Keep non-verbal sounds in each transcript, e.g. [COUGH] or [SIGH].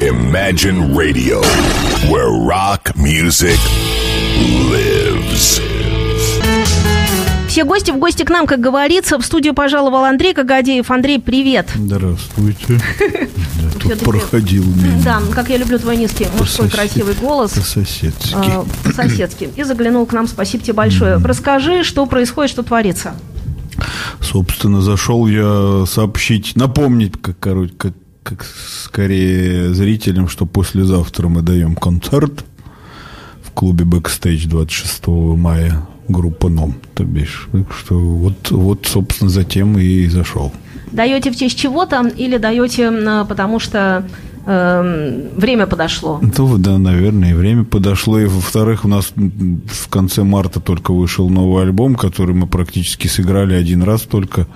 Imagine Radio, where rock music lives. Все гости в гости к нам, как говорится. В студию пожаловал Андрей Кагадеев. Андрей, привет. Здравствуйте. [LAUGHS] Я тут проходил мимо. Да, как я люблю твой низкий мужской красивый голос. По-соседски. А, По-соседски. И заглянул к нам. Спасибо тебе большое. Расскажи, что происходит, что творится. Собственно, зашел я сообщить, напомнить, как, короче, как, как скорее зрителям, что послезавтра мы даем концерт в клубе «Бэкстейдж» 26 мая группа «Ном», то бишь. Так что вот, вот, собственно, затем и зашел. Даете в честь чего-то или даете, м, потому что эм, время подошло? Ну, да, наверное, и время подошло. И, во-вторых, у нас в конце марта только вышел новый альбом, который мы практически сыграли один раз только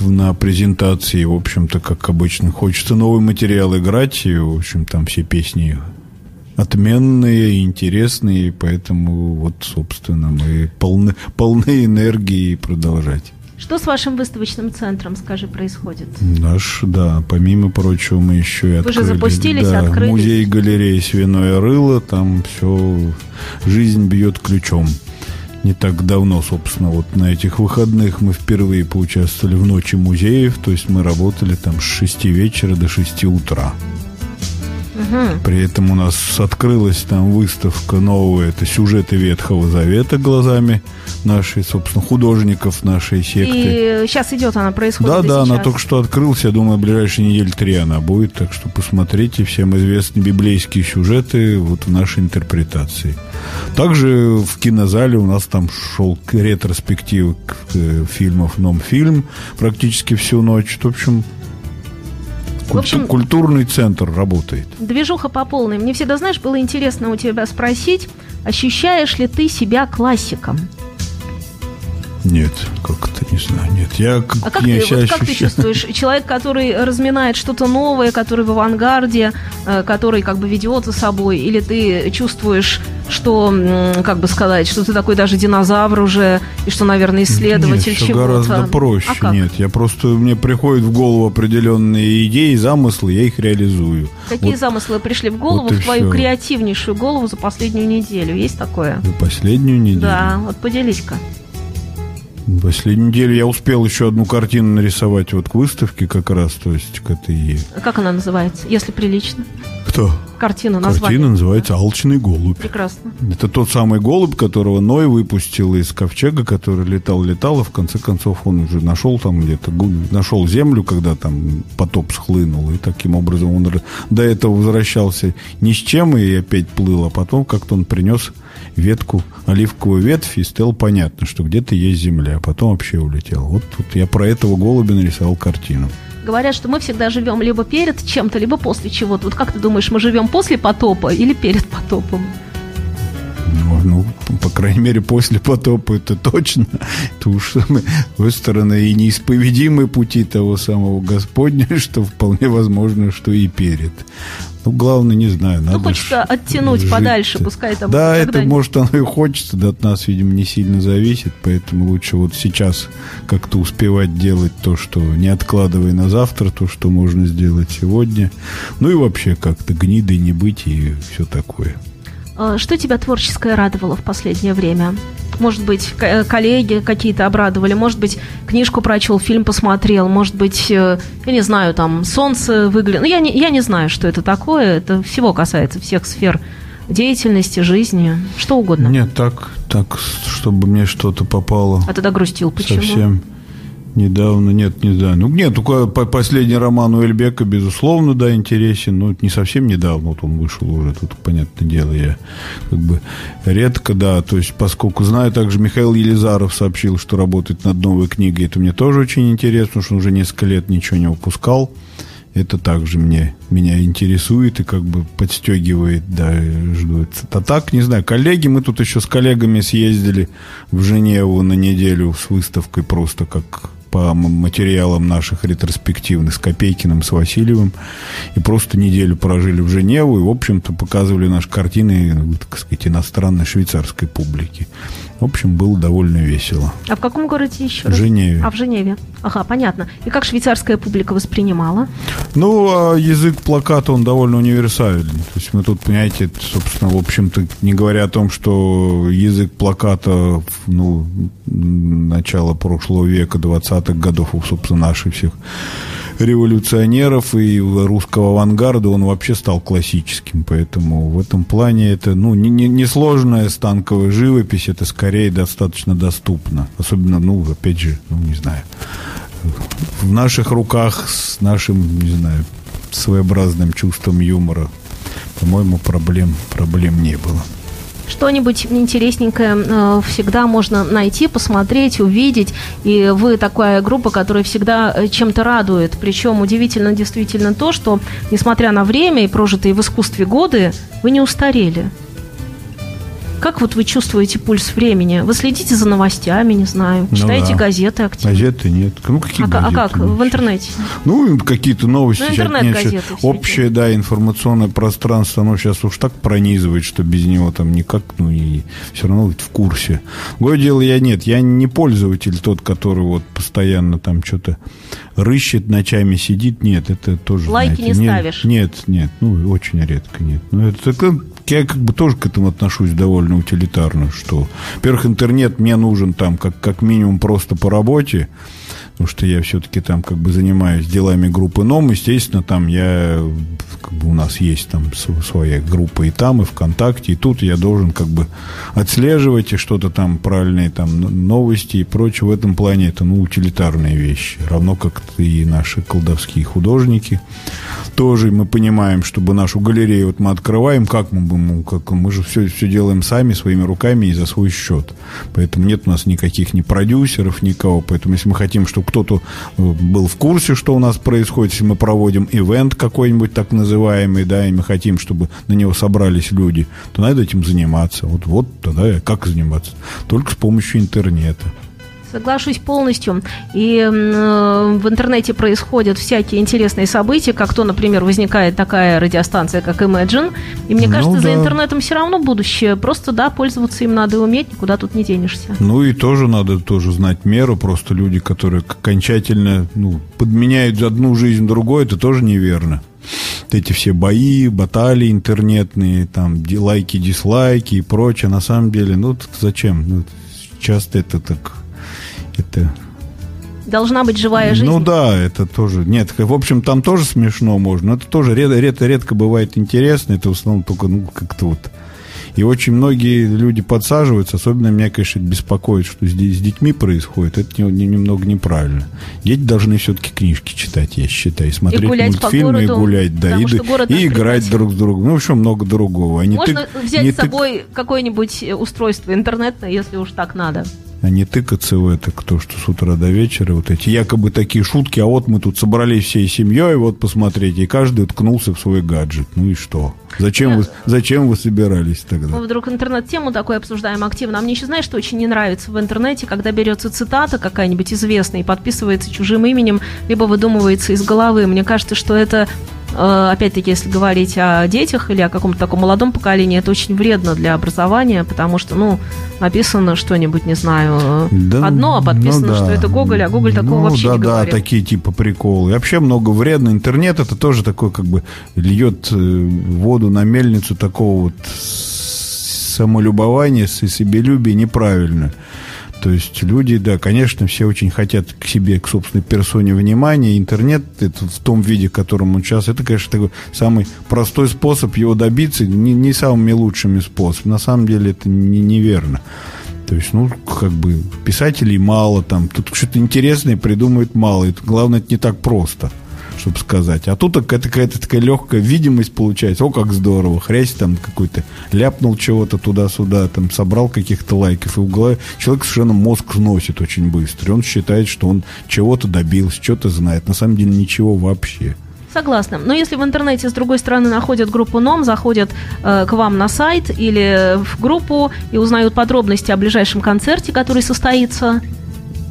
на презентации. В общем-то, как обычно, хочется новый материал играть. И, в общем, там все песни отменные, интересные, поэтому вот, собственно, мы полны, полны энергии продолжать. Что с вашим выставочным центром, скажи, происходит? Наш, да, помимо прочего, мы еще и Вы же открыли запустились, да, открылись. музей галереи «Свиное рыло», там все, жизнь бьет ключом. Не так давно, собственно, вот на этих выходных мы впервые поучаствовали в ночи музеев, то есть мы работали там с 6 вечера до 6 утра. При этом у нас открылась там выставка новая, это сюжеты Ветхого Завета глазами нашей, собственно, художников нашей секты. И сейчас идет она, происходит. Да, да, она только что открылась. Я думаю, в ближайшие недели три она будет. Так что посмотрите. Всем известны библейские сюжеты вот в нашей интерпретации. Также в кинозале у нас там шел ретроспектив фильмов «Ном-фильм» практически всю ночь. В общем, В общем- культу- культурный центр работает. Движуха по полной. Мне всегда, знаешь, было интересно у тебя спросить, ощущаешь ли ты себя классиком? Нет, как-то не знаю. Нет, я как, А как я ты, вот как ты чувствуешь? Человек, который разминает что-то новое, который в авангарде, э, который как бы ведет за собой, или ты чувствуешь, что, как бы сказать, что ты такой даже динозавр уже, и что, наверное, исследователь Нет, все чего-то? гораздо проще. А как? Нет, я просто мне приходят в голову определенные идеи, замыслы, я их реализую. Какие Вот замыслы пришли в голову, вот в твою всё. креативнейшую голову за последнюю неделю? Есть такое? за последнюю неделю. Да, вот поделись-ка. Последнюю неделю я успел еще одну картину нарисовать вот к выставке как раз, то есть к этой... Как она называется, если прилично? Кто? Картина, название. Картина называется «Алчный голубь». Прекрасно. Это тот самый голубь, которого Ной выпустил из ковчега, который летал, летал, и в конце концов он уже нашел там где-то, нашел землю, когда там потоп схлынул, и таким образом он до этого возвращался ни с чем и опять плыл, а потом как-то он принес ветку, оливковую ветвь, и стало понятно, что где-то есть земля, а потом вообще улетел. Вот тут я про этого голубя нарисовал картину. Говорят, что мы всегда живем либо перед чем-то, либо после чего-то. Вот как ты думаешь, мы живем после потопа или перед потопом? Ну, ну, по крайней мере, после потопа это точно. Уж, с другой стороны, и неисповедимые пути того самого Господня, [LAUGHS] что вполне возможно, что и перед. Ну, главное, не знаю, надо... ну, хочется оттянуть жить-то. подальше, пускай там Да, это, может, оно и хочется, да от нас, видимо, не сильно зависит, поэтому лучше вот сейчас как-то успевать делать то, что не откладывая на завтра, то, что можно сделать сегодня. Ну и вообще как-то гнидой не быть и все такое. А, Что тебя творческое радовало в последнее время? Может быть, э, коллеги какие-то обрадовали, может быть, книжку прочел, фильм посмотрел, может быть, э, я не знаю, там, солнце выглянуло. Ну, я не, я не знаю, что это такое, это всего касается всех сфер деятельности, жизни, что угодно. Нет, так, так, чтобы мне что-то попало А тогда грустил, почему? совсем недавно. Нет, не знаю. Ну, нет, только по- последний роман у Эльбека, безусловно, да, интересен. Но не совсем недавно, вот он вышел уже, тут, понятное дело, я как бы редко, да, то есть, поскольку знаю, также Михаил Елизаров сообщил, что работает над новой книгой, это мне тоже очень интересно, потому что он уже несколько лет ничего не выпускал. Это также мне, меня интересует и как бы подстегивает, да, жду. А так, не знаю, коллеги, мы тут еще с коллегами съездили в Женеву на неделю с выставкой просто как по материалам наших ретроспективных с Копейкиным, с Васильевым. И просто неделю прожили в Женеву и, в общем-то, показывали наши картины, так сказать, иностранной швейцарской публике. В общем, было довольно весело. А в каком городе еще? В Женеве. А в Женеве. Ага, понятно. И как швейцарская публика воспринимала? Ну, а язык плаката, он довольно универсальный. То есть мы тут, понимаете, собственно, в общем-то, не говоря о том, что язык плаката, ну, начала прошлого века, 20-х годов, собственно, наших всех революционеров и русского авангарда, он вообще стал классическим. Поэтому в этом плане это ну, не, не, не сложная станковая живопись, это скорее достаточно доступно. Особенно, ну, опять же, ну, не знаю, в наших руках с нашим, не знаю, своеобразным чувством юмора, по-моему, проблем, проблем не было что-нибудь интересненькое э, всегда можно найти, посмотреть, увидеть. И вы такая группа, которая всегда э, чем-то радует. Причем удивительно действительно то, что, несмотря на время и прожитые в искусстве годы, вы не устарели. Как вот вы чувствуете пульс времени? Вы следите за новостями, не знаю, ну, читаете да. газеты активно? Газеты нет. Ну, какие а, газеты? А как? В интернете? Ну, какие-то новости. Ну, интернет-газеты. Общее, да, информационное пространство, оно сейчас уж так пронизывает, что без него там никак, ну, и все равно в курсе. Гое дело я нет. Я не пользователь тот, который вот постоянно там что-то рыщет, ночами сидит. Нет, это тоже, Лайки знаете, не нет, ставишь? Нет, нет. Ну, очень редко, нет. Ну, это, это я как бы тоже к этому отношусь довольно утилитарно, что, во-первых, интернет мне нужен там как, как минимум просто по работе, потому что я все-таки там как бы занимаюсь делами группы НОМ, естественно, там я, как бы у нас есть там своя группа и там, и ВКонтакте, и тут я должен как бы отслеживать и что-то там правильные там новости и прочее. В этом плане это, ну, утилитарные вещи. Равно как и наши колдовские художники. Тоже мы понимаем, чтобы нашу галерею вот мы открываем, как мы будем, как мы же все, все делаем сами, своими руками и за свой счет. Поэтому нет у нас никаких ни продюсеров, никого. Поэтому если мы хотим, чтобы кто-то э, был в курсе, что у нас происходит, если мы проводим ивент какой-нибудь так называемый, да, и мы хотим, чтобы на него собрались люди, то надо этим заниматься. Вот, вот тогда как заниматься? Только с помощью интернета. Соглашусь полностью. И э, в интернете происходят всякие интересные события, как то, например, возникает такая радиостанция, как Imagine. И мне ну, кажется, да. за интернетом все равно будущее. Просто, да, пользоваться им надо уметь, никуда тут не денешься. Ну и тоже надо тоже знать меру. Просто люди, которые окончательно ну, подменяют одну жизнь другой, это тоже неверно эти все бои, баталии интернетные, там лайки, дизлайки и прочее, на самом деле, ну зачем? Ну, часто это так это должна быть живая жизнь. Ну да, это тоже. Нет, в общем, там тоже смешно можно. Но это тоже редко, редко, редко бывает интересно. Это в основном только, ну, как-то вот. И очень многие люди подсаживаются, особенно меня, конечно, беспокоит, что здесь с детьми происходит. Это немного неправильно. Дети должны все-таки книжки читать, я считаю, смотреть и мультфильмы, и гулять, да, и, и играть друг с другом. Ну, вообще много другого. А Можно ты, взять с собой ты... какое-нибудь устройство интернетное, если уж так надо а не тыкаться в это, кто что с утра до вечера, вот эти якобы такие шутки, а вот мы тут собрались всей семьей, вот посмотрите, и каждый уткнулся в свой гаджет. Ну и что? Зачем, да. вы, зачем вы собирались тогда? Мы вдруг интернет-тему такой обсуждаем активно. А мне еще, знаешь, что очень не нравится в интернете, когда берется цитата какая-нибудь известная и подписывается чужим именем, либо выдумывается из головы. Мне кажется, что это опять-таки, если говорить о детях или о каком-то таком молодом поколении, это очень вредно для образования, потому что, ну, написано что-нибудь, не знаю, да, одно, а подписано, ну, да. что это Гоголь, а Гоголь такого ну, вообще да, не да, говорит. Да, такие типа приколы. И вообще много вредно. Интернет это тоже такой, как бы, льет э, воду на мельницу такого вот самолюбования, себелюбия неправильно. То есть люди, да, конечно, все очень хотят к себе, к собственной персоне внимания. Интернет это в том виде, в котором он сейчас, это, конечно, такой самый простой способ его добиться, не, не самыми лучшими способами. На самом деле это не, неверно. То есть, ну, как бы писателей мало там, тут что-то интересное придумывают мало. Это, главное, это не так просто чтобы сказать. А тут какая-то, какая-то такая легкая видимость получается. О, как здорово. Хрясь там какой-то ляпнул чего-то туда-сюда, там собрал каких-то лайков. И голове человек совершенно мозг сносит очень быстро. И он считает, что он чего-то добился, что-то знает. На самом деле ничего вообще. Согласна. Но если в интернете, с другой стороны, находят группу НОМ, заходят э, к вам на сайт или в группу и узнают подробности о ближайшем концерте, который состоится,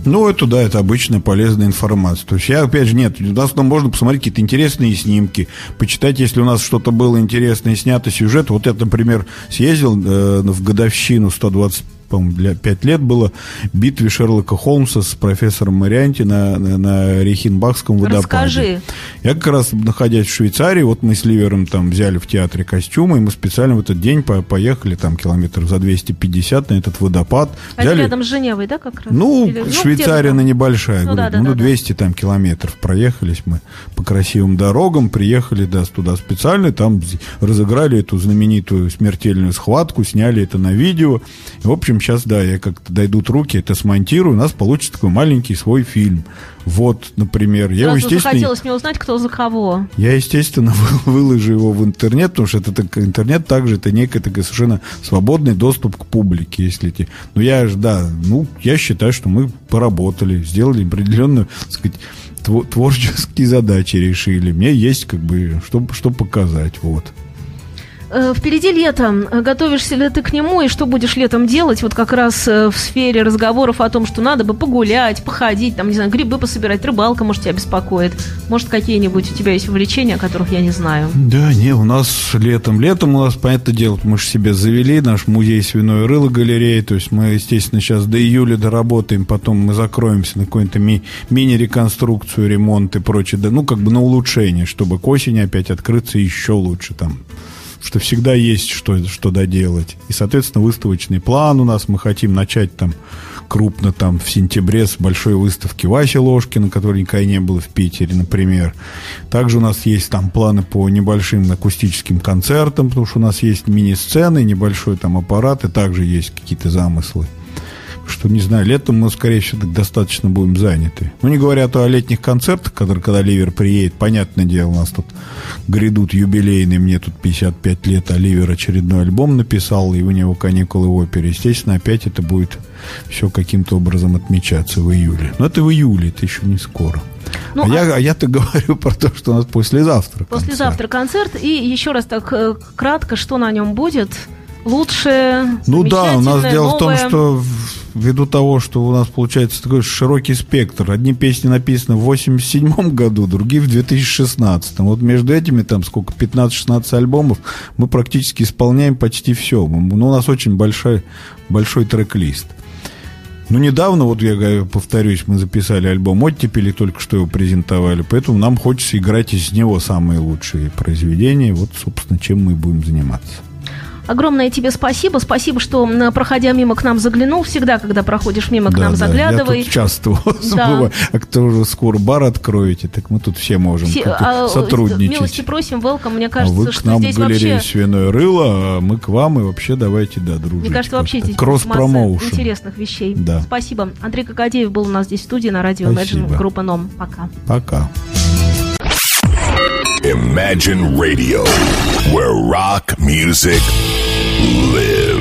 ну, это да, это обычная полезная информация. То есть я, опять же, нет, у нас там можно посмотреть какие-то интересные снимки, почитать, если у нас что-то было интересное, снято сюжет. Вот я, например, съездил э, в годовщину 120 по-моему, 5 лет было, битве Шерлока Холмса с профессором Марианти на, на, на Рейхенбахском водопаде. Расскажи. Я как раз, находясь в Швейцарии, вот мы с Ливером там взяли в театре костюмы, и мы специально в этот день по поехали там километров за 250 на этот водопад. А взяли... это рядом с Женевой, да, как раз? Ну, Или, Швейцария, она небольшая, ну, говорю, да, да, ну, да, 200 да. там километров проехались мы по красивым дорогам, приехали да, туда специально, там разыграли эту знаменитую смертельную схватку, сняли это на видео. И, в общем, сейчас, да, я как-то дойдут руки, это смонтирую, у нас получится такой маленький свой фильм. Вот, например, я Сразу его, естественно... захотелось мне узнать, кто за кого. Я, естественно, [LAUGHS] выложу его в интернет, потому что это так, интернет также, это некий такой совершенно свободный доступ к публике, если эти... Ну, я же, да, ну, я считаю, что мы поработали, сделали определенную, так сказать, творческие задачи решили. Мне есть, как бы, что, что показать, вот. Э, впереди лето. Готовишься ли ты к нему и что будешь летом делать? Вот как раз э, в сфере разговоров о том, что надо бы погулять, походить, там, не знаю, грибы пособирать, рыбалка, может, тебя беспокоит. Может, какие-нибудь у тебя есть увлечения, о которых я не знаю? Да, не, у нас летом. Летом у нас, понятное дело, мы же себе завели наш музей свиной рыло галереи, то есть мы, естественно, сейчас до июля доработаем, потом мы закроемся на какую-то ми- мини-реконструкцию, ремонт и прочее, да, ну, как бы на улучшение, чтобы к осени опять открыться еще лучше там что всегда есть что, что доделать. И, соответственно, выставочный план у нас. Мы хотим начать там крупно там в сентябре с большой выставки Васи Ложкина, которой никогда не было в Питере, например. Также у нас есть там планы по небольшим акустическим концертам, потому что у нас есть мини-сцены, небольшой там аппарат, и также есть какие-то замыслы что, не знаю, летом мы, скорее всего, достаточно будем заняты. Ну, не говоря то о летних концертах, которые, когда Ливер приедет, понятное дело, у нас тут грядут юбилейные, мне тут 55 лет, а Ливер очередной альбом написал, и у него каникулы в опере. Естественно, опять это будет все каким-то образом отмечаться в июле. Но это в июле, это еще не скоро. Ну, а, а... Я, а я-то говорю про то, что у нас послезавтра концерт. Послезавтра концерт. И еще раз так э, кратко, что на нем будет? Лучше, Ну да, у нас дело новое. в том, что ввиду того, что у нас получается такой широкий спектр. Одни песни написаны в 87 году, другие в 2016. Вот между этими там сколько, 15-16 альбомов, мы практически исполняем почти все. Ну, у нас очень большой, большой трек-лист. Ну, недавно, вот я повторюсь, мы записали альбом «Оттепели», только что его презентовали, поэтому нам хочется играть из него самые лучшие произведения. Вот, собственно, чем мы будем заниматься. Огромное тебе спасибо. Спасибо, что, проходя мимо к нам, заглянул. Всегда, когда проходишь мимо к да, нам, да. заглядывай. Я тут часто [LAUGHS] да. А кто уже скоро бар откроете, так мы тут все можем все, а, сотрудничать. Милости просим, welcome. Мне кажется, а вы к что нам здесь в вообще... свиное рыло, а мы к вам, и вообще давайте, да, дружить. Мне кажется, вообще здесь кросс масса интересных вещей. Да. Спасибо. Андрей Кокодеев был у нас здесь в студии на радио Imagine, группа НОМ. Пока. Пока. Imagine Radio, where rock music lives.